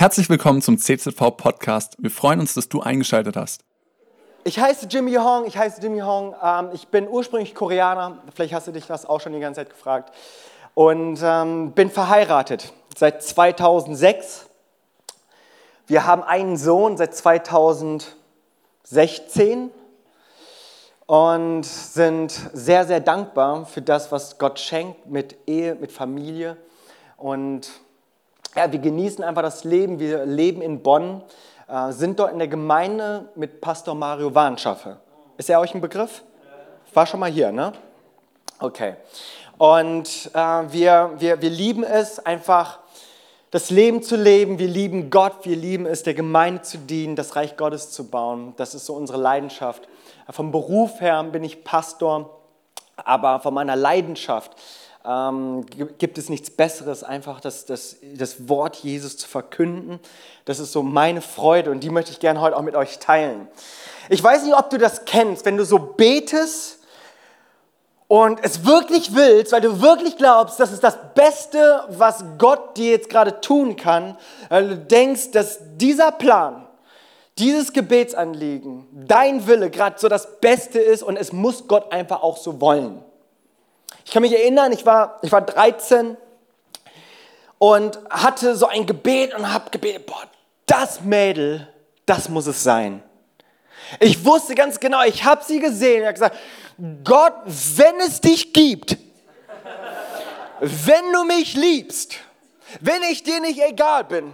Herzlich willkommen zum CZV Podcast. Wir freuen uns, dass du eingeschaltet hast. Ich heiße Jimmy Hong, ich heiße Jimmy Hong. Ähm, ich bin ursprünglich Koreaner. Vielleicht hast du dich das auch schon die ganze Zeit gefragt. Und ähm, bin verheiratet seit 2006. Wir haben einen Sohn seit 2016 und sind sehr, sehr dankbar für das, was Gott schenkt mit Ehe, mit Familie. Und ja, wir genießen einfach das Leben. Wir leben in Bonn, äh, sind dort in der Gemeinde mit Pastor Mario Warnschaffe. Ist er euch ein Begriff? War schon mal hier, ne? Okay. Und äh, wir, wir, wir lieben es einfach, das Leben zu leben. Wir lieben Gott, wir lieben es, der Gemeinde zu dienen, das Reich Gottes zu bauen. Das ist so unsere Leidenschaft. Vom Beruf her bin ich Pastor, aber von meiner Leidenschaft ähm, gibt es nichts Besseres, einfach das, das, das Wort Jesus zu verkünden. Das ist so meine Freude und die möchte ich gerne heute auch mit euch teilen. Ich weiß nicht, ob du das kennst, wenn du so betest und es wirklich willst, weil du wirklich glaubst, das ist das Beste, was Gott dir jetzt gerade tun kann, weil du denkst, dass dieser Plan, dieses Gebetsanliegen, dein Wille gerade so das Beste ist und es muss Gott einfach auch so wollen. Ich kann mich erinnern, ich war, ich war 13 und hatte so ein Gebet und habe gebetet, boah, das Mädel, das muss es sein. Ich wusste ganz genau, ich habe sie gesehen. Ich habe gesagt, Gott, wenn es dich gibt, wenn du mich liebst, wenn ich dir nicht egal bin,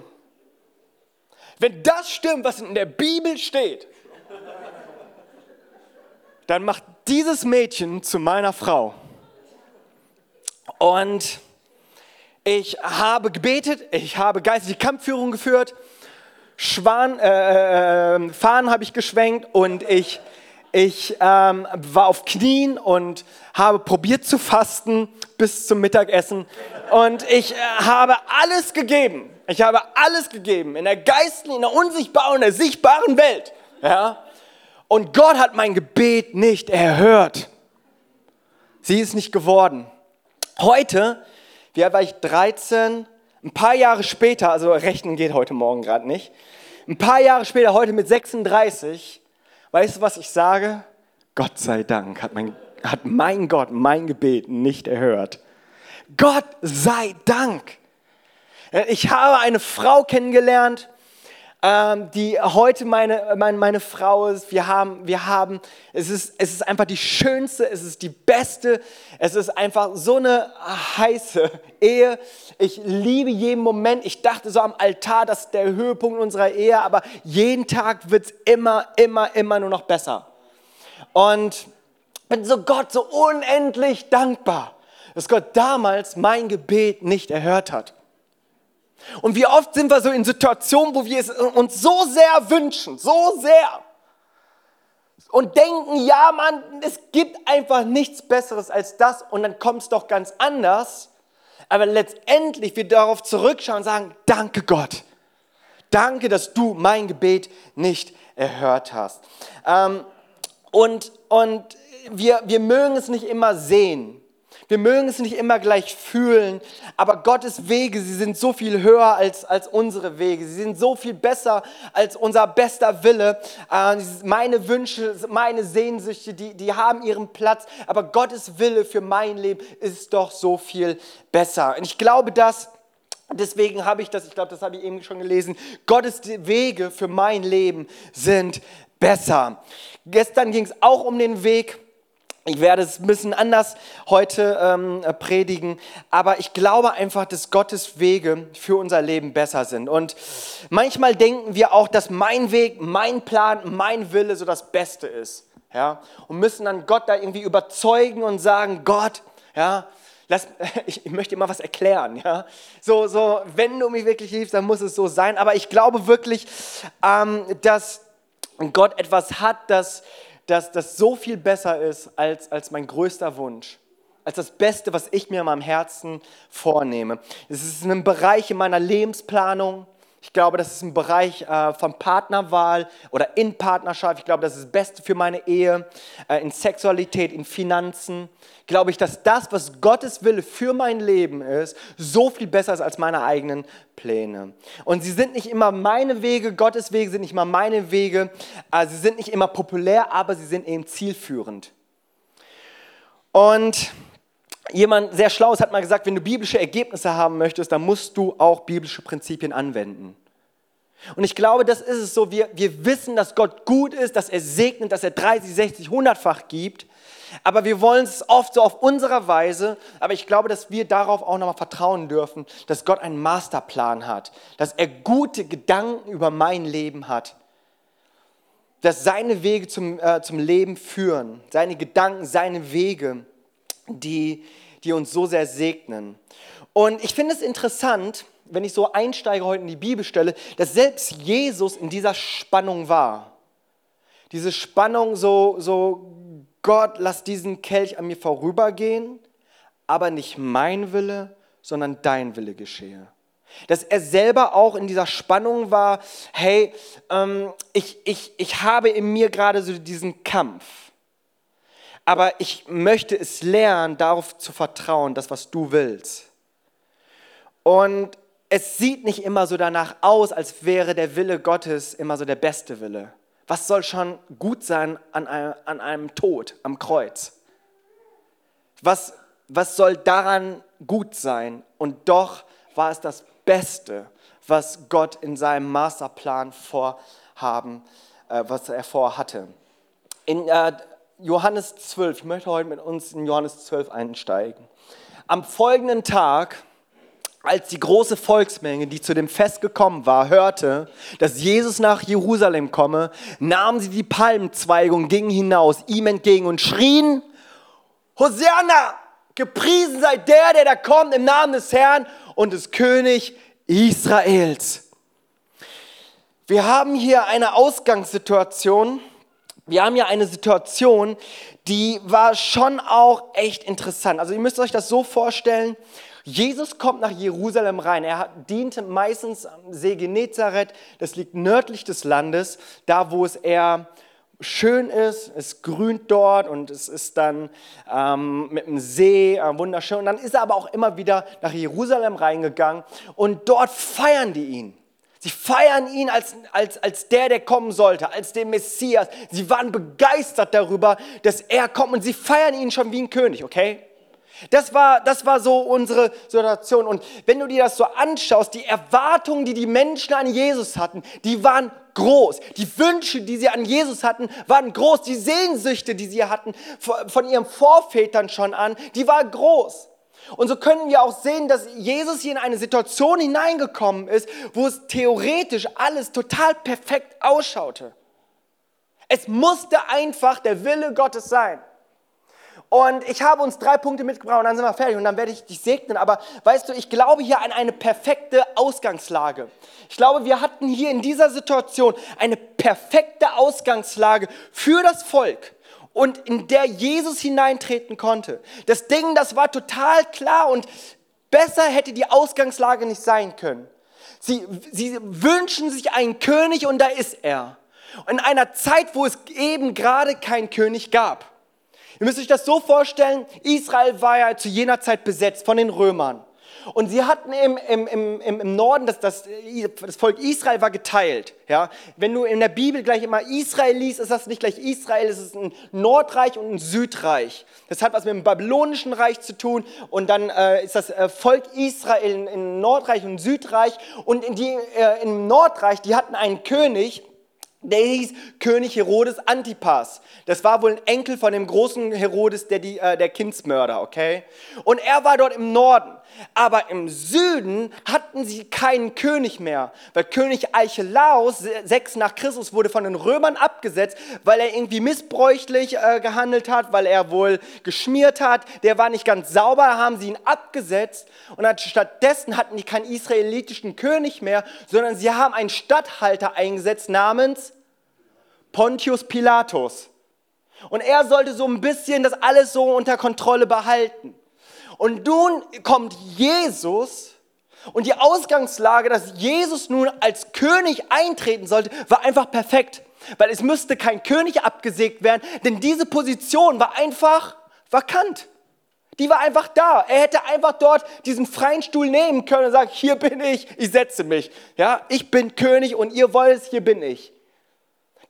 wenn das stimmt, was in der Bibel steht, dann macht dieses Mädchen zu meiner Frau. Und ich habe gebetet, ich habe geistliche Kampfführung geführt, Schwan, äh, äh, Fahnen habe ich geschwenkt und ich, ich ähm, war auf Knien und habe probiert zu fasten bis zum Mittagessen. Und ich äh, habe alles gegeben. Ich habe alles gegeben in der geistlichen, in der unsichtbaren, in der sichtbaren Welt. Ja? Und Gott hat mein Gebet nicht erhört. Sie ist nicht geworden. Heute, wie alt war ich? 13, ein paar Jahre später, also rechnen geht heute Morgen gerade nicht, ein paar Jahre später, heute mit 36, weißt du, was ich sage? Gott sei Dank hat mein, hat mein Gott mein Gebet nicht erhört. Gott sei Dank. Ich habe eine Frau kennengelernt, ähm, die heute meine, meine, meine Frau ist. Wir haben, wir haben es, ist, es ist einfach die schönste, es ist die beste, es ist einfach so eine heiße Ehe. Ich liebe jeden Moment. Ich dachte so am Altar, das ist der Höhepunkt unserer Ehe, aber jeden Tag wird es immer, immer, immer nur noch besser. Und bin so Gott so unendlich dankbar, dass Gott damals mein Gebet nicht erhört hat. Und wie oft sind wir so in Situationen, wo wir es uns so sehr wünschen, so sehr. Und denken, ja, Mann, es gibt einfach nichts Besseres als das. Und dann kommt es doch ganz anders. Aber letztendlich wir darauf zurückschauen und sagen, danke Gott. Danke, dass du mein Gebet nicht erhört hast. Ähm, und und wir, wir mögen es nicht immer sehen. Wir mögen es nicht immer gleich fühlen, aber Gottes Wege, sie sind so viel höher als, als unsere Wege. Sie sind so viel besser als unser bester Wille. Äh, meine Wünsche, meine Sehnsüchte, die, die haben ihren Platz, aber Gottes Wille für mein Leben ist doch so viel besser. Und ich glaube, dass Deswegen habe ich das, ich glaube, das habe ich eben schon gelesen. Gottes Wege für mein Leben sind besser. Gestern ging es auch um den Weg ich werde es ein bisschen anders heute ähm, predigen, aber ich glaube einfach, dass Gottes Wege für unser Leben besser sind. Und manchmal denken wir auch, dass mein Weg, mein Plan, mein Wille so das Beste ist. Ja? Und müssen dann Gott da irgendwie überzeugen und sagen, Gott, ja, lass, ich, ich möchte immer was erklären. Ja? So, so, wenn du mich wirklich liebst, dann muss es so sein. Aber ich glaube wirklich, ähm, dass Gott etwas hat, das dass das so viel besser ist als, als mein größter Wunsch, als das Beste, was ich mir in meinem Herzen vornehme. Es ist ein Bereich in meiner Lebensplanung. Ich glaube, das ist ein Bereich äh, von Partnerwahl oder in Partnerschaft. Ich glaube, das ist das Beste für meine Ehe, äh, in Sexualität, in Finanzen. Glaube ich, dass das, was Gottes Wille für mein Leben ist, so viel besser ist als meine eigenen Pläne. Und sie sind nicht immer meine Wege, Gottes Wege sind nicht immer meine Wege. Äh, sie sind nicht immer populär, aber sie sind eben zielführend. Und Jemand sehr Schlaues hat mal gesagt, wenn du biblische Ergebnisse haben möchtest, dann musst du auch biblische Prinzipien anwenden. Und ich glaube, das ist es so. Wir, wir wissen, dass Gott gut ist, dass er segnet, dass er 30, 60, 100-fach gibt. Aber wir wollen es oft so auf unserer Weise. Aber ich glaube, dass wir darauf auch nochmal vertrauen dürfen, dass Gott einen Masterplan hat, dass er gute Gedanken über mein Leben hat, dass seine Wege zum, äh, zum Leben führen, seine Gedanken, seine Wege die, die uns so sehr segnen. Und ich finde es interessant, wenn ich so einsteige heute in die Bibelstelle, dass selbst Jesus in dieser Spannung war. Diese Spannung so, so Gott, lass diesen Kelch an mir vorübergehen, aber nicht mein Wille, sondern dein Wille geschehe. Dass er selber auch in dieser Spannung war, hey, ähm, ich, ich, ich habe in mir gerade so diesen Kampf aber ich möchte es lernen, darauf zu vertrauen, das, was du willst. Und es sieht nicht immer so danach aus, als wäre der Wille Gottes immer so der beste Wille. Was soll schon gut sein an einem, an einem Tod am Kreuz? Was, was soll daran gut sein? Und doch war es das Beste, was Gott in seinem Masterplan vorhaben, äh, was er vorhatte. In äh, Johannes 12. Ich möchte heute mit uns in Johannes 12 einsteigen. Am folgenden Tag, als die große Volksmenge, die zu dem Fest gekommen war, hörte, dass Jesus nach Jerusalem komme, nahmen sie die Palmenzweige und gingen hinaus ihm entgegen und schrien, Hosanna, gepriesen sei der, der da kommt im Namen des Herrn und des König Israels. Wir haben hier eine Ausgangssituation, wir haben ja eine Situation, die war schon auch echt interessant. Also ihr müsst euch das so vorstellen, Jesus kommt nach Jerusalem rein. Er diente meistens am See Genezareth, das liegt nördlich des Landes, da wo es eher schön ist, es grünt dort und es ist dann ähm, mit dem See äh, wunderschön. Und dann ist er aber auch immer wieder nach Jerusalem reingegangen und dort feiern die ihn. Sie feiern ihn als, als, als der, der kommen sollte, als den Messias. Sie waren begeistert darüber, dass er kommt und sie feiern ihn schon wie ein König, okay? Das war, das war so unsere Situation. Und wenn du dir das so anschaust, die Erwartungen, die die Menschen an Jesus hatten, die waren groß. Die Wünsche, die sie an Jesus hatten, waren groß. Die Sehnsüchte, die sie hatten von ihren Vorvätern schon an, die waren groß. Und so können wir auch sehen, dass Jesus hier in eine Situation hineingekommen ist, wo es theoretisch alles total perfekt ausschaute. Es musste einfach der Wille Gottes sein. Und ich habe uns drei Punkte mitgebracht und dann sind wir fertig und dann werde ich dich segnen. Aber weißt du, ich glaube hier an eine perfekte Ausgangslage. Ich glaube, wir hatten hier in dieser Situation eine perfekte Ausgangslage für das Volk und in der Jesus hineintreten konnte. Das Ding, das war total klar und besser hätte die Ausgangslage nicht sein können. Sie, sie wünschen sich einen König und da ist er. In einer Zeit, wo es eben gerade keinen König gab. Ihr müsst euch das so vorstellen, Israel war ja zu jener Zeit besetzt von den Römern. Und sie hatten im, im, im, im Norden, das, das, das Volk Israel war geteilt. Ja? Wenn du in der Bibel gleich immer Israel liest, ist das nicht gleich Israel, es ist ein Nordreich und ein Südreich. Das hat was mit dem babylonischen Reich zu tun und dann äh, ist das äh, Volk Israel in, Nordreich und Südreich und in die, äh, im Nordreich, die hatten einen König, der hieß König Herodes Antipas. Das war wohl ein Enkel von dem großen Herodes, der, die, äh, der Kindsmörder, okay? Und er war dort im Norden. Aber im Süden hatten sie keinen König mehr, weil König Archelaus, 6 nach Christus, wurde von den Römern abgesetzt, weil er irgendwie missbräuchlich äh, gehandelt hat, weil er wohl geschmiert hat. Der war nicht ganz sauber, haben sie ihn abgesetzt. Und stattdessen hatten die keinen israelitischen König mehr, sondern sie haben einen Statthalter eingesetzt namens Pontius Pilatus. Und er sollte so ein bisschen das alles so unter Kontrolle behalten. Und nun kommt Jesus Und die Ausgangslage, dass Jesus nun als König eintreten sollte, war einfach perfekt. Weil es müsste kein König abgesägt werden, denn diese Position war einfach vakant. Die war einfach da. Er hätte einfach dort diesen freien Stuhl nehmen können und sagen, hier bin ich, ich setze mich. Ja, ich bin König und ihr wollt es, hier bin ich.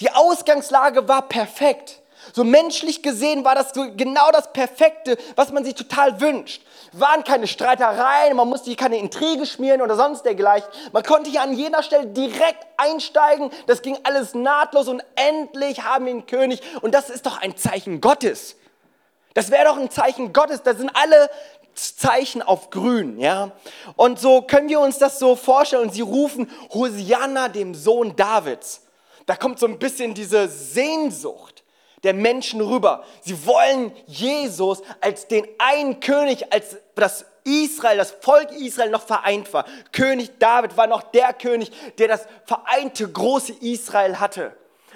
Die Ausgangslage war perfekt. So menschlich gesehen war das so genau das Perfekte, was man sich total wünscht. Waren keine Streitereien, man musste hier keine Intrige schmieren oder sonst dergleichen. Man konnte hier an jeder Stelle direkt einsteigen. Das ging alles nahtlos und endlich haben wir einen König. Und das ist doch ein Zeichen Gottes. Das wäre doch ein Zeichen Gottes. Da sind alle Zeichen auf grün, ja. Und so können wir uns das so vorstellen. Und sie rufen Hosianna, dem Sohn Davids. Da kommt so ein bisschen diese Sehnsucht der Menschen rüber. Sie wollen Jesus als den einen König, als das Israel, das Volk Israel noch vereint war. König David war noch der König, der das vereinte große Israel hatte.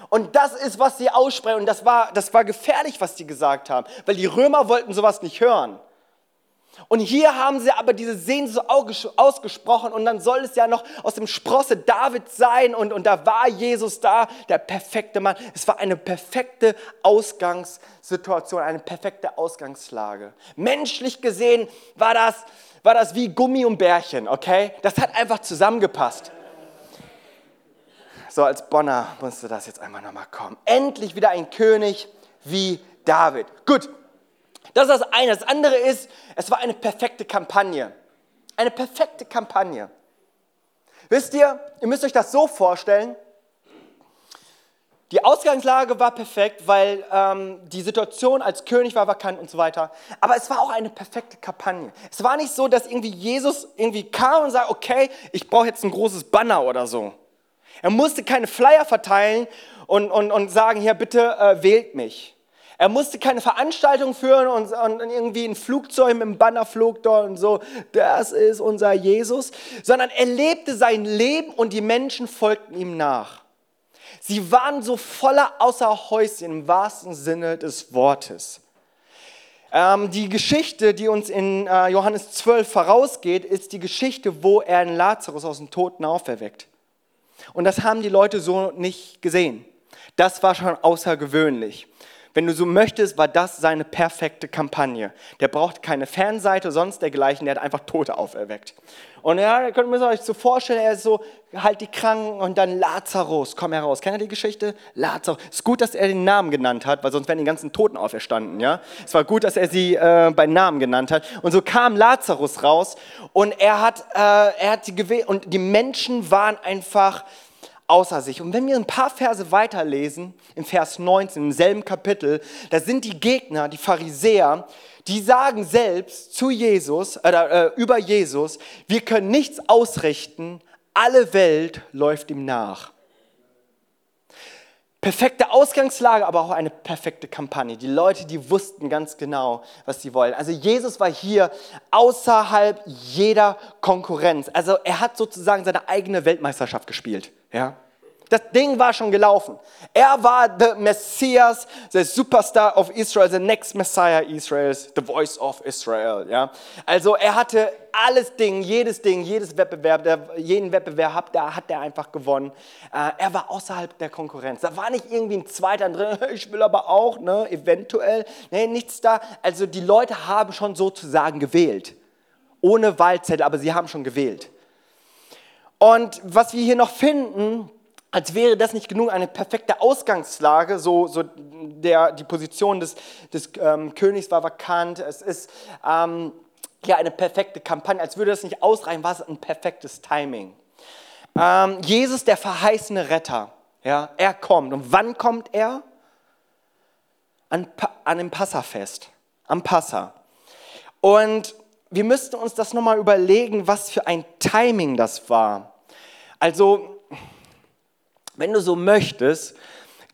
Und das ist, was sie aussprechen. Und das war, das war gefährlich, was sie gesagt haben, weil die Römer wollten sowas nicht hören. Und hier haben sie aber diese Sehnsucht ausgesprochen und dann soll es ja noch aus dem Sprosse David sein und, und da war Jesus da, der perfekte Mann. Es war eine perfekte Ausgangssituation, eine perfekte Ausgangslage. Menschlich gesehen war das, war das wie Gummi und Bärchen, okay? Das hat einfach zusammengepasst. So, als Bonner musste das jetzt einmal nochmal kommen. Endlich wieder ein König wie David. Gut, das ist das eine. Das andere ist, es war eine perfekte Kampagne. Eine perfekte Kampagne. Wisst ihr, ihr müsst euch das so vorstellen, die Ausgangslage war perfekt, weil ähm, die Situation als König war vakant und so weiter. Aber es war auch eine perfekte Kampagne. Es war nicht so, dass irgendwie Jesus irgendwie kam und sagte, okay, ich brauche jetzt ein großes Banner oder so. Er musste keine Flyer verteilen und, und, und sagen, hier bitte äh, wählt mich. Er musste keine Veranstaltung führen und, und, irgendwie ein Flugzeug mit einem Banner flog dort und so, das ist unser Jesus, sondern er lebte sein Leben und die Menschen folgten ihm nach. Sie waren so voller Außerhäuschen im wahrsten Sinne des Wortes. Ähm, die Geschichte, die uns in äh, Johannes 12 vorausgeht, ist die Geschichte, wo er einen Lazarus aus dem Toten auferweckt. Und das haben die Leute so nicht gesehen. Das war schon außergewöhnlich. Wenn du so möchtest, war das seine perfekte Kampagne. Der braucht keine Fanseite, sonst dergleichen, der hat einfach Tote auferweckt. Und ja, ihr könnt euch so vorstellen, er ist so, halt die Kranken und dann Lazarus, komm heraus. Kennt ihr die Geschichte? Lazarus. Es ist gut, dass er den Namen genannt hat, weil sonst wären die ganzen Toten auferstanden, ja. Es war gut, dass er sie äh, bei Namen genannt hat. Und so kam Lazarus raus und er hat, äh, er hat sie gewählt und die Menschen waren einfach außer sich. Und wenn wir ein paar Verse weiterlesen, im Vers 19, im selben Kapitel, da sind die Gegner, die Pharisäer, die sagen selbst zu Jesus, äh, über Jesus, wir können nichts ausrichten, alle Welt läuft ihm nach. Perfekte Ausgangslage, aber auch eine perfekte Kampagne. Die Leute, die wussten ganz genau, was sie wollen. Also Jesus war hier außerhalb jeder Konkurrenz. Also er hat sozusagen seine eigene Weltmeisterschaft gespielt. Ja? Das Ding war schon gelaufen. Er war der Messias, der Superstar of Israel, the next Messiah Israels, the voice of Israel. Ja? Also er hatte alles Ding, jedes Ding, jedes Wettbewerb, der, jeden Wettbewerb da hat er einfach gewonnen. Äh, er war außerhalb der Konkurrenz. Da war nicht irgendwie ein Zweiter drin, ich will aber auch, ne, eventuell. Nee, nichts da. Also die Leute haben schon sozusagen gewählt. Ohne Wahlzettel, aber sie haben schon gewählt. Und was wir hier noch finden, als wäre das nicht genug, eine perfekte Ausgangslage, so, so der, die Position des, des ähm, Königs war vakant, es ist ähm, ja eine perfekte Kampagne, als würde das nicht ausreichen, war es ein perfektes Timing. Ähm, Jesus, der verheißene Retter, ja, er kommt. Und wann kommt er? An, an dem Passafest, am Passa. Und wir müssten uns das nochmal überlegen, was für ein Timing das war. Also wenn du so möchtest,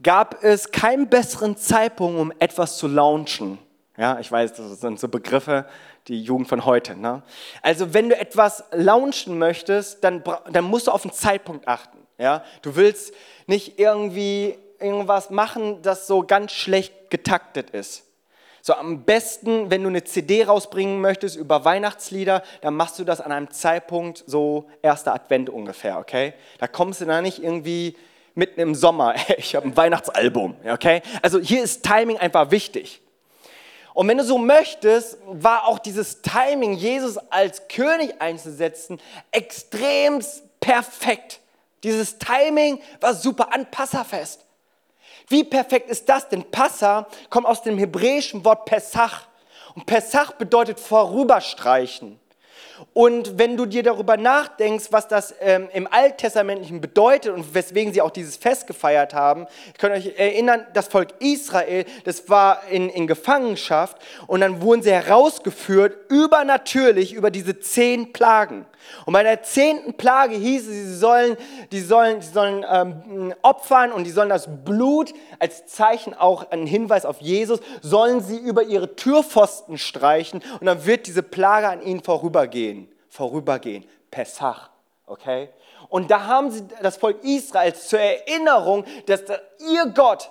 gab es keinen besseren Zeitpunkt, um etwas zu launchen. Ja, ich weiß, das sind so Begriffe, die Jugend von heute. Ne? Also wenn du etwas launchen möchtest, dann, dann musst du auf den Zeitpunkt achten. Ja? Du willst nicht irgendwie irgendwas machen, das so ganz schlecht getaktet ist, So am besten, wenn du eine CD rausbringen möchtest über Weihnachtslieder, dann machst du das an einem Zeitpunkt so erster Advent ungefähr, okay? Da kommst du da nicht irgendwie mitten im Sommer, ich habe ein Weihnachtsalbum, okay? Also hier ist Timing einfach wichtig. Und wenn du so möchtest, war auch dieses Timing, Jesus als König einzusetzen, extrem perfekt. Dieses Timing war super an Passafest. Wie perfekt ist das denn? Passa kommt aus dem hebräischen Wort Pesach. Und Pesach bedeutet vorüberstreichen. Und wenn du dir darüber nachdenkst, was das ähm, im Alttestamentlichen bedeutet und weswegen sie auch dieses Fest gefeiert haben, ich kann euch erinnern, das Volk Israel, das war in, in Gefangenschaft und dann wurden sie herausgeführt, übernatürlich über diese zehn Plagen. Und bei der zehnten Plage hieß es, sie sollen, die sollen, die sollen ähm, opfern und die sollen das Blut als Zeichen auch ein Hinweis auf Jesus, sollen sie über ihre Türpfosten streichen und dann wird diese Plage an ihnen vorübergehen. Vorübergehen. Pessach. Okay? Und da haben sie das Volk Israels zur Erinnerung, dass ihr Gott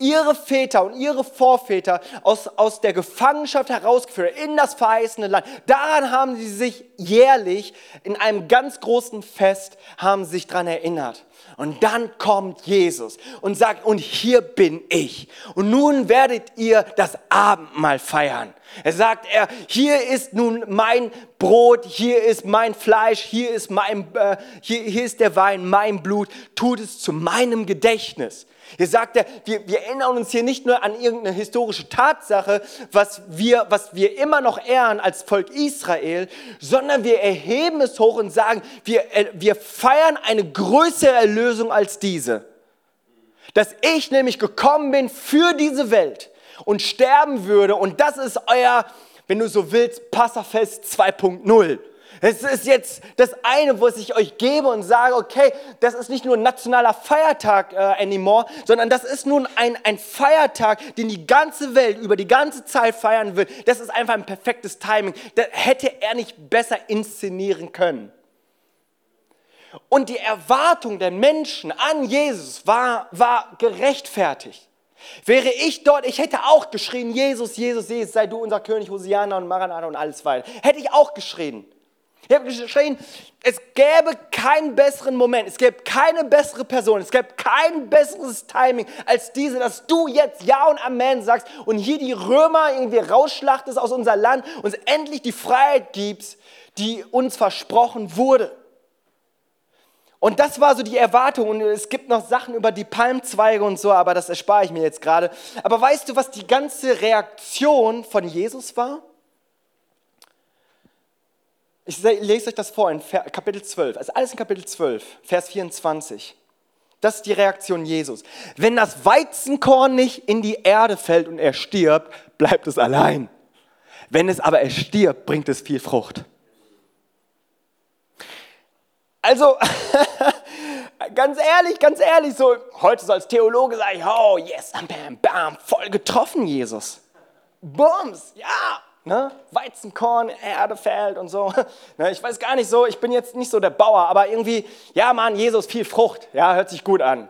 ihre Väter und ihre Vorväter aus, aus der Gefangenschaft herausgeführt, in das verheißene Land. Daran haben sie sich jährlich in einem ganz großen Fest, haben sich daran erinnert. Und dann kommt Jesus und sagt, und hier bin ich. Und nun werdet ihr das Abendmahl feiern. Er sagt er, hier ist nun mein Brot, hier ist mein Fleisch, hier ist, mein, äh, hier, hier ist der Wein, mein Blut. Tut es zu meinem Gedächtnis. Hier sagt er, wir, wir erinnern uns hier nicht nur an irgendeine historische Tatsache, was wir, was wir immer noch ehren als Volk Israel, sondern wir erheben es hoch und sagen, wir, äh, wir feiern eine größere Erlösung als diese. Dass ich nämlich gekommen bin für diese Welt und sterben würde und das ist euer, wenn du so willst, Passafest 2.0. Es ist jetzt das eine, was ich euch gebe und sage, okay, das ist nicht nur ein nationaler Feiertag äh, anymore, sondern das ist nun ein, ein Feiertag, den die ganze Welt über die ganze Zeit feiern wird. Das ist einfach ein perfektes Timing. Das hätte er nicht besser inszenieren können. Und die Erwartung der Menschen an Jesus war, war gerechtfertigt. Wäre ich dort, ich hätte auch geschrien, Jesus, Jesus, Jesus, sei du unser König, Hosiana und Maranatha und alles weiter. Hätte ich auch geschrien. Ich habe geschrien, es gäbe keinen besseren Moment, es gäbe keine bessere Person, es gäbe kein besseres Timing als diese, dass du jetzt Ja und Amen sagst und hier die Römer irgendwie rausschlachtest aus unser Land, uns endlich die Freiheit gibst, die uns versprochen wurde. Und das war so die Erwartung. Und es gibt noch Sachen über die Palmzweige und so, aber das erspare ich mir jetzt gerade. Aber weißt du, was die ganze Reaktion von Jesus war? Ich lese euch das vor in Kapitel 12, also alles in Kapitel 12, Vers 24. Das ist die Reaktion Jesus. Wenn das Weizenkorn nicht in die Erde fällt und er stirbt, bleibt es allein. Wenn es aber er stirbt, bringt es viel Frucht. Also, ganz ehrlich, ganz ehrlich, so heute so als Theologe sage ich, oh yes, bam, bam, voll getroffen, Jesus. Bums, ja, Ne? Weizenkorn, Erde fällt und so. Ne? Ich weiß gar nicht so, ich bin jetzt nicht so der Bauer, aber irgendwie, ja Mann, Jesus, viel Frucht, ja, hört sich gut an.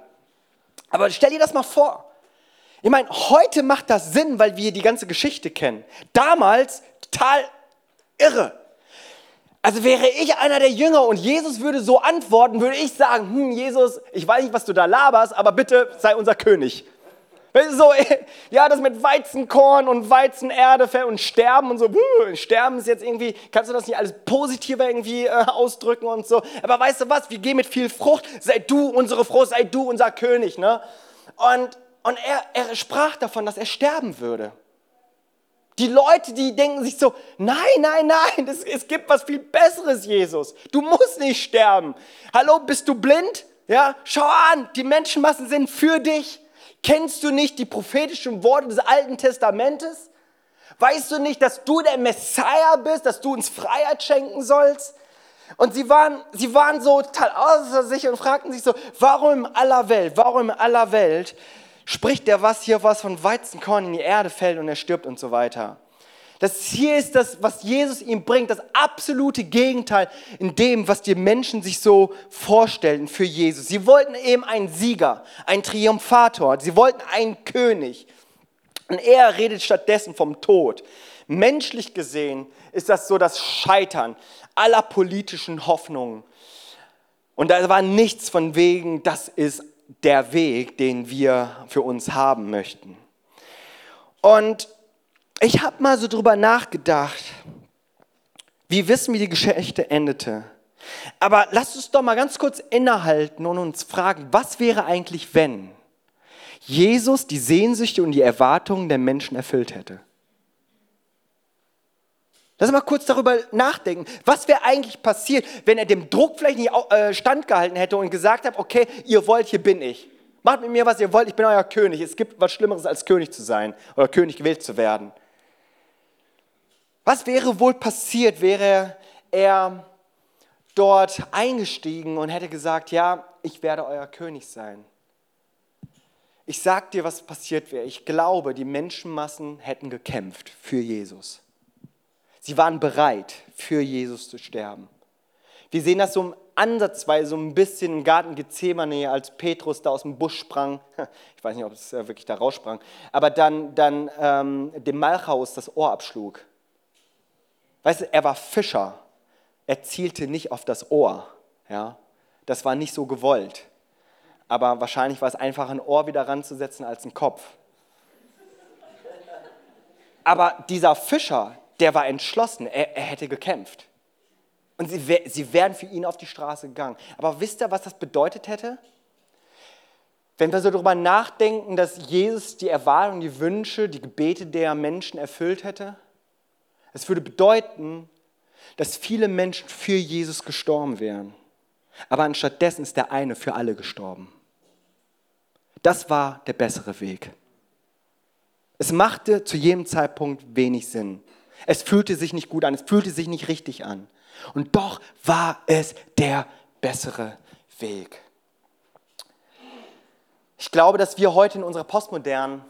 Aber stell dir das mal vor. Ich meine, heute macht das Sinn, weil wir die ganze Geschichte kennen. Damals total irre. Also wäre ich einer der Jünger und Jesus würde so antworten, würde ich sagen, hm, Jesus, ich weiß nicht, was du da laberst, aber bitte sei unser König. So, ja, das mit Weizenkorn und Weizenerde und Sterben und so, Sterben ist jetzt irgendwie, kannst du das nicht alles positiver irgendwie äh, ausdrücken und so. Aber weißt du was, wir gehen mit viel Frucht, sei du unsere Frucht, sei du unser König, ne? Und, und er, er sprach davon, dass er sterben würde. Die Leute, die denken sich so, nein, nein, nein, es, es gibt was viel Besseres, Jesus. Du musst nicht sterben. Hallo, bist du blind? Ja, schau an, die Menschenmassen sind für dich. Kennst du nicht die prophetischen Worte des Alten Testamentes? Weißt du nicht, dass du der Messiah bist, dass du uns Freiheit schenken sollst? Und sie waren, sie waren so total außer sich und fragten sich so, warum in aller Welt, warum in aller Welt spricht der was hier was von Weizenkorn in die Erde fällt und er stirbt und so weiter. Das hier ist das, was Jesus ihm bringt, das absolute Gegenteil in dem, was die Menschen sich so vorstellen für Jesus. Sie wollten eben einen Sieger, einen Triumphator, sie wollten einen König. Und er redet stattdessen vom Tod. Menschlich gesehen ist das so das Scheitern aller politischen Hoffnungen. Und da war nichts von wegen, das ist der Weg, den wir für uns haben möchten. Und ich habe mal so drüber nachgedacht, wir wissen, wie die Geschichte endete. Aber lasst uns doch mal ganz kurz innehalten und uns fragen, was wäre eigentlich, wenn Jesus die Sehnsüchte und die Erwartungen der Menschen erfüllt hätte? Lass uns mal kurz darüber nachdenken. Was wäre eigentlich passiert, wenn er dem Druck vielleicht nicht äh, standgehalten hätte und gesagt hat, okay, ihr wollt, hier bin ich. Macht mit mir, was ihr wollt, ich bin euer König. Es gibt was Schlimmeres, als König zu sein oder König gewählt zu werden. Was wäre wohl passiert, wäre er dort eingestiegen und hätte gesagt, ja, ich werde euer König sein. Ich sag dir, was passiert wäre. Ich glaube, die Menschenmassen hätten gekämpft für Jesus. Sie waren bereit, für Jesus zu sterben. Wir sehen das so ansatzweise so ein bisschen im Garten Gethsemane, als Petrus da aus dem Busch sprang. Ich weiß nicht, ob es wirklich da raussprang, aber dann, dann ähm, dem Malchaus das Ohr abschlug. Weißt du, er war Fischer. Er zielte nicht auf das Ohr. Ja? Das war nicht so gewollt. Aber wahrscheinlich war es einfacher, ein Ohr wieder ranzusetzen als ein Kopf. Aber dieser Fischer, der war entschlossen, er, er hätte gekämpft. Und sie, sie wären für ihn auf die Straße gegangen. Aber wisst ihr, was das bedeutet hätte? Wenn wir so darüber nachdenken, dass Jesus die Erwartungen, die Wünsche, die Gebete der Menschen erfüllt hätte, es würde bedeuten, dass viele Menschen für Jesus gestorben wären. Aber anstattdessen ist der eine für alle gestorben. Das war der bessere Weg. Es machte zu jedem Zeitpunkt wenig Sinn. Es fühlte sich nicht gut an, es fühlte sich nicht richtig an. Und doch war es der bessere Weg. Ich glaube, dass wir heute in unserer Postmodernen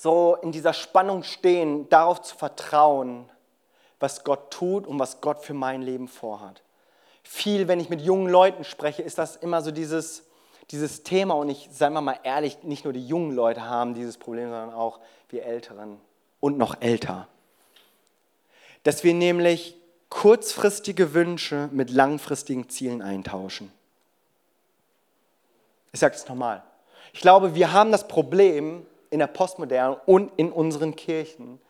so in dieser Spannung stehen, darauf zu vertrauen, was Gott tut und was Gott für mein Leben vorhat. Viel, wenn ich mit jungen Leuten spreche, ist das immer so dieses, dieses Thema. Und ich, seien wir mal ehrlich, nicht nur die jungen Leute haben dieses Problem, sondern auch wir Älteren und noch älter dass wir nämlich kurzfristige Wünsche mit langfristigen Zielen eintauschen. Ich sage es nochmal. Ich glaube, wir haben das Problem in der Postmoderne und in unseren Kirchen,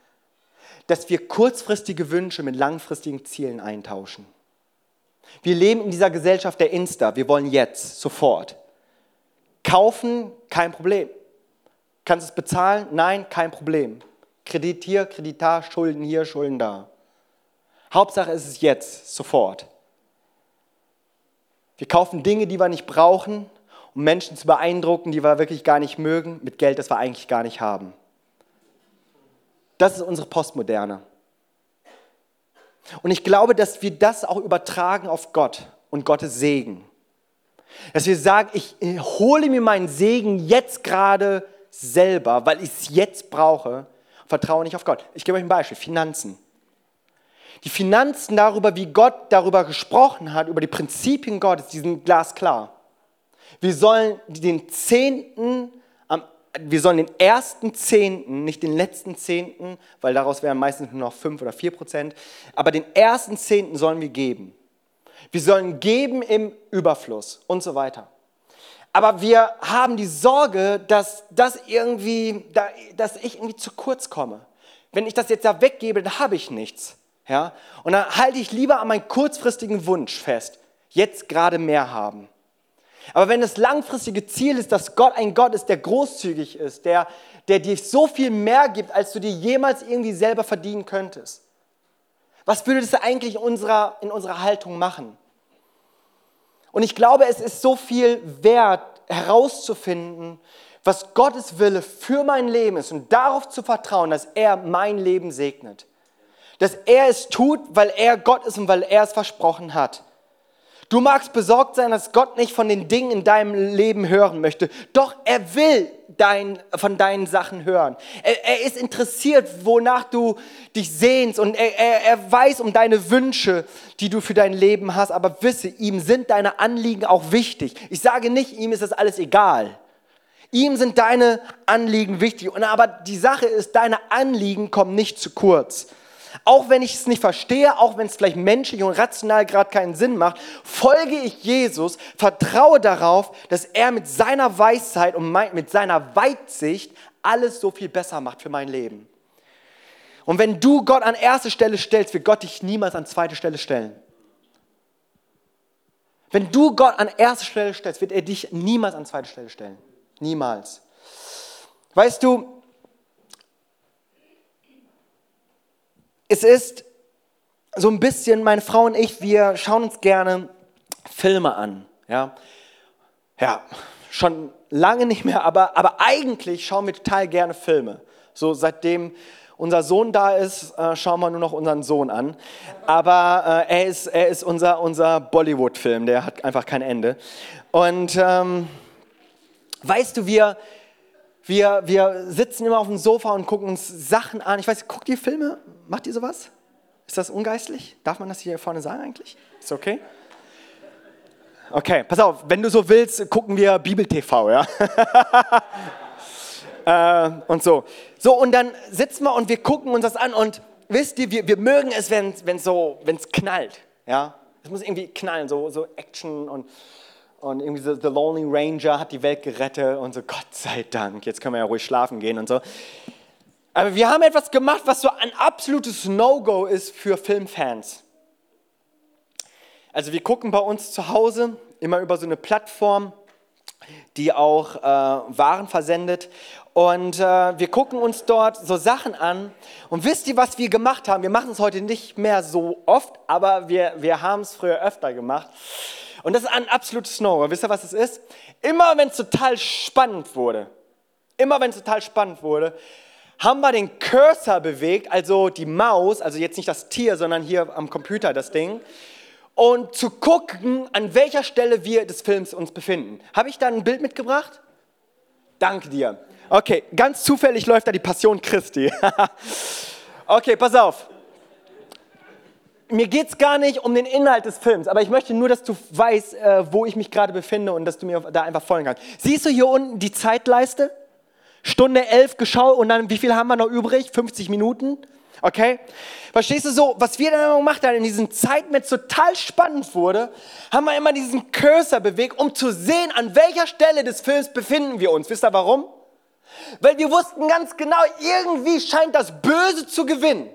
dass wir kurzfristige Wünsche mit langfristigen Zielen eintauschen. Wir leben in dieser Gesellschaft der Insta. Wir wollen jetzt, sofort. Kaufen, kein Problem. Kannst du es bezahlen? Nein, kein Problem. Kredit hier, Kredit da, Schulden hier, Schulden da. Hauptsache ist es jetzt, sofort. Wir kaufen Dinge, die wir nicht brauchen, um Menschen zu beeindrucken, die wir wirklich gar nicht mögen, mit Geld, das wir eigentlich gar nicht haben. Das ist unsere Postmoderne. Und ich glaube, dass wir das auch übertragen auf Gott und Gottes Segen. Dass wir sagen, ich hole mir meinen Segen jetzt gerade selber, weil ich es jetzt brauche, vertraue nicht auf Gott. Ich gebe euch ein Beispiel, Finanzen. Die Finanzen darüber, wie Gott darüber gesprochen hat, über die Prinzipien Gottes, die sind glasklar. Wir sollen den Zehnten, wir sollen den ersten Zehnten, nicht den letzten Zehnten, weil daraus wären meistens nur noch fünf oder vier Prozent, aber den ersten Zehnten sollen wir geben. Wir sollen geben im Überfluss und so weiter. Aber wir haben die Sorge, dass das irgendwie, dass ich irgendwie zu kurz komme. Wenn ich das jetzt da weggebe, dann habe ich nichts. Ja? Und dann halte ich lieber an meinen kurzfristigen Wunsch fest, jetzt gerade mehr haben. Aber wenn das langfristige Ziel ist, dass Gott ein Gott ist, der großzügig ist, der, der dir so viel mehr gibt, als du dir jemals irgendwie selber verdienen könntest, was würde das eigentlich in unserer, in unserer Haltung machen? Und ich glaube, es ist so viel wert, herauszufinden, was Gottes Wille für mein Leben ist und darauf zu vertrauen, dass er mein Leben segnet dass er es tut, weil er Gott ist und weil er es versprochen hat. Du magst besorgt sein, dass Gott nicht von den Dingen in deinem Leben hören möchte. Doch er will dein, von deinen Sachen hören. Er, er, ist interessiert, wonach du dich sehnst und er, er, er weiß um deine Wünsche, die du für dein Leben hast. Aber wisse, ihm sind deine Anliegen auch wichtig. Ich sage nicht, ihm ist das alles egal. Ihm sind deine Anliegen wichtig. Und aber die Sache ist, deine Anliegen kommen nicht zu kurz. Auch wenn ich es nicht verstehe, auch wenn es vielleicht menschlich und rational gerade keinen Sinn macht, folge ich Jesus, vertraue darauf, dass er mit seiner Weisheit und mit seiner Weitsicht alles so viel besser macht für mein Leben. Und wenn du Gott an erste Stelle stellst, wird Gott dich niemals an zweite Stelle stellen. Wenn du Gott an erste Stelle stellst, wird er dich niemals an zweite Stelle stellen. Niemals. Weißt du, es ist so ein bisschen, meine Frau und ich, wir schauen uns gerne Filme an. Ja, ja schon lange nicht mehr, aber, aber eigentlich schauen wir total gerne Filme. So seitdem unser Sohn da ist, äh, schauen wir nur noch unseren Sohn an. Aber äh, er ist, er ist unser, unser Bollywood-Film, der hat einfach kein Ende. Und ähm, weißt du, wir, wir, wir sitzen immer auf dem Sofa und gucken uns Sachen an. Ich weiß, guckt ihr Filme? Macht ihr sowas? Ist das ungeistlich? Darf man das hier vorne sagen eigentlich? Ist okay? Okay, pass auf, wenn du so willst, gucken wir Bibel TV, ja? äh, und so. So, und dann sitzen wir und wir gucken uns das an und wisst ihr, wir, wir mögen es, wenn es so, wenn es knallt, ja? Es muss irgendwie knallen, so, so Action und, und irgendwie so The Lonely Ranger hat die Welt gerettet und so, Gott sei Dank, jetzt können wir ja ruhig schlafen gehen und so. Aber wir haben etwas gemacht, was so ein absolutes No-Go ist für Filmfans. Also wir gucken bei uns zu Hause immer über so eine Plattform, die auch äh, Waren versendet. Und äh, wir gucken uns dort so Sachen an. Und wisst ihr, was wir gemacht haben? Wir machen es heute nicht mehr so oft, aber wir, wir haben es früher öfter gemacht. Und das ist ein absolutes Snow. Wisst ihr, was es ist? Immer wenn es total spannend wurde, immer wenn es total spannend wurde, haben wir den Cursor bewegt, also die Maus, also jetzt nicht das Tier, sondern hier am Computer das Ding und zu gucken, an welcher Stelle wir des Films uns befinden. Habe ich da ein Bild mitgebracht? Danke dir. Okay, ganz zufällig läuft da die Passion Christi. okay, pass auf. Mir geht es gar nicht um den Inhalt des Films, aber ich möchte nur, dass du weißt, äh, wo ich mich gerade befinde und dass du mir da einfach folgen kannst. Siehst du hier unten die Zeitleiste? Stunde elf geschaut und dann, wie viel haben wir noch übrig? 50 Minuten? Okay? Verstehst du so, was wir dann gemacht haben in diesen Zeiten, wenn es total spannend wurde, haben wir immer diesen Cursor bewegt, um zu sehen, an welcher Stelle des Films befinden wir uns. Wisst ihr warum? Weil wir wussten ganz genau, irgendwie scheint das Böse zu gewinnen.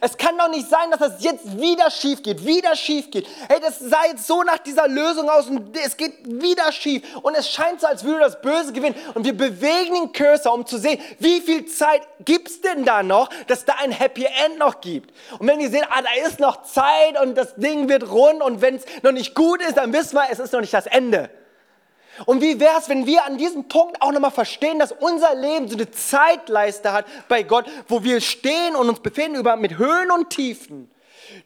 Es kann doch nicht sein, dass das jetzt wieder schief geht, wieder schief geht. Hey, das sah jetzt so nach dieser Lösung aus und es geht wieder schief. Und es scheint so, als würde das Böse gewinnen. Und wir bewegen den Cursor, um zu sehen, wie viel Zeit gibt es denn da noch, dass da ein Happy End noch gibt. Und wenn wir sehen, ah, da ist noch Zeit und das Ding wird rund und wenn es noch nicht gut ist, dann wissen wir, es ist noch nicht das Ende. Und wie wäre es, wenn wir an diesem Punkt auch nochmal verstehen, dass unser Leben so eine Zeitleiste hat bei Gott, wo wir stehen und uns befinden über, mit Höhen und Tiefen.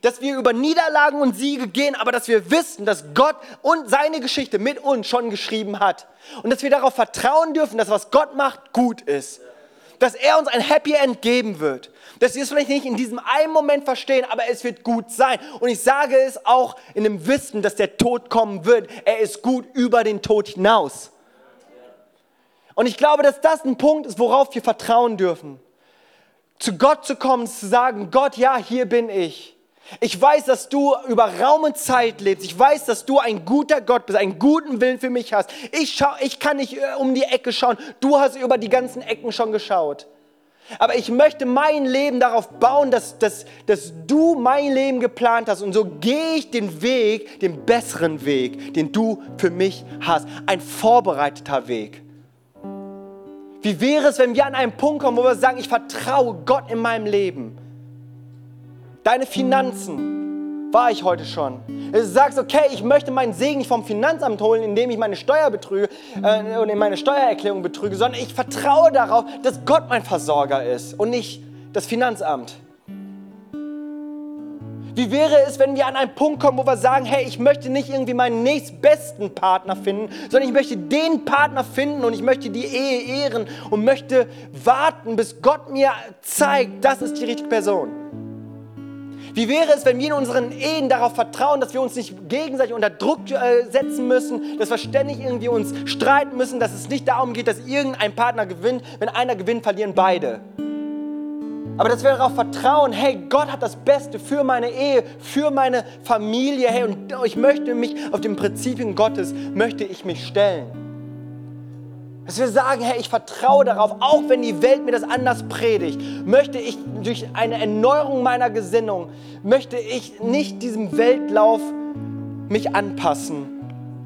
Dass wir über Niederlagen und Siege gehen, aber dass wir wissen, dass Gott und seine Geschichte mit uns schon geschrieben hat. Und dass wir darauf vertrauen dürfen, dass was Gott macht, gut ist dass er uns ein Happy End geben wird. Dass wir es vielleicht nicht in diesem einen Moment verstehen, aber es wird gut sein. Und ich sage es auch in dem Wissen, dass der Tod kommen wird. Er ist gut über den Tod hinaus. Und ich glaube, dass das ein Punkt ist, worauf wir vertrauen dürfen. Zu Gott zu kommen, zu sagen, Gott, ja, hier bin ich. Ich weiß, dass du über Raum und Zeit lebst. Ich weiß, dass du ein guter Gott bist, einen guten Willen für mich hast. Ich, schau, ich kann nicht äh, um die Ecke schauen. Du hast über die ganzen Ecken schon geschaut. Aber ich möchte mein Leben darauf bauen, dass, dass, dass du mein Leben geplant hast. Und so gehe ich den Weg, den besseren Weg, den du für mich hast. Ein vorbereiteter Weg. Wie wäre es, wenn wir an einen Punkt kommen, wo wir sagen, ich vertraue Gott in meinem Leben. Deine Finanzen war ich heute schon. Du sagst, okay, ich möchte meinen Segen nicht vom Finanzamt holen, indem ich meine Steuer betrüge äh, und in meine Steuererklärung betrüge, sondern ich vertraue darauf, dass Gott mein Versorger ist und nicht das Finanzamt. Wie wäre es, wenn wir an einen Punkt kommen, wo wir sagen, hey, ich möchte nicht irgendwie meinen nächstbesten Partner finden, sondern ich möchte den Partner finden und ich möchte die Ehe ehren und möchte warten, bis Gott mir zeigt, das ist die richtige Person. Wie wäre es, wenn wir in unseren Ehen darauf vertrauen, dass wir uns nicht gegenseitig unter Druck äh, setzen müssen, dass wir ständig irgendwie uns streiten müssen, dass es nicht darum geht, dass irgendein Partner gewinnt. Wenn einer gewinnt, verlieren beide. Aber dass wir darauf vertrauen, hey, Gott hat das Beste für meine Ehe, für meine Familie, hey, und ich möchte mich auf den Prinzipien Gottes, möchte ich mich stellen. Dass wir sagen, hey, ich vertraue darauf, auch wenn die Welt mir das anders predigt, möchte ich durch eine Erneuerung meiner Gesinnung, möchte ich nicht diesem Weltlauf mich anpassen,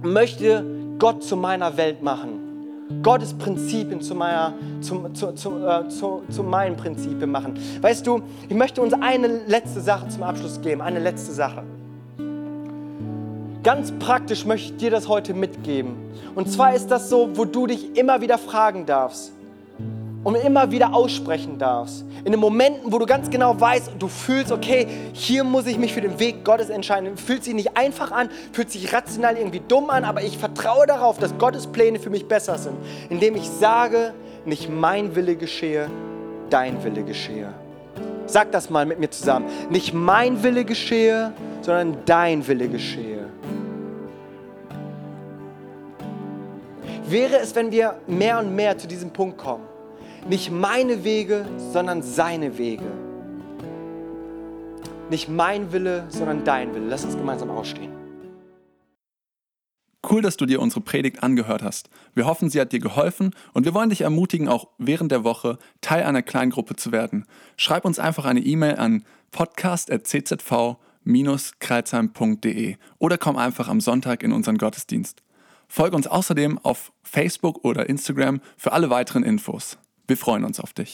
möchte Gott zu meiner Welt machen. Gottes Prinzipien zu, meiner, zu, zu, zu, äh, zu, zu meinen Prinzipien machen. Weißt du, ich möchte uns eine letzte Sache zum Abschluss geben, eine letzte Sache. Ganz praktisch möchte ich dir das heute mitgeben. Und zwar ist das so, wo du dich immer wieder fragen darfst und immer wieder aussprechen darfst. In den Momenten, wo du ganz genau weißt, du fühlst, okay, hier muss ich mich für den Weg Gottes entscheiden. Fühlt sich nicht einfach an, fühlt sich rational irgendwie dumm an, aber ich vertraue darauf, dass Gottes Pläne für mich besser sind, indem ich sage, nicht mein Wille geschehe, dein Wille geschehe. Sag das mal mit mir zusammen. Nicht mein Wille geschehe, sondern dein Wille geschehe. Wäre es, wenn wir mehr und mehr zu diesem Punkt kommen? Nicht meine Wege, sondern seine Wege. Nicht mein Wille, sondern dein Wille. Lass uns gemeinsam ausstehen. Cool, dass du dir unsere Predigt angehört hast. Wir hoffen, sie hat dir geholfen und wir wollen dich ermutigen, auch während der Woche Teil einer Kleingruppe zu werden. Schreib uns einfach eine E-Mail an podcast.czv-kreuzheim.de oder komm einfach am Sonntag in unseren Gottesdienst. Folge uns außerdem auf Facebook oder Instagram für alle weiteren Infos. Wir freuen uns auf dich.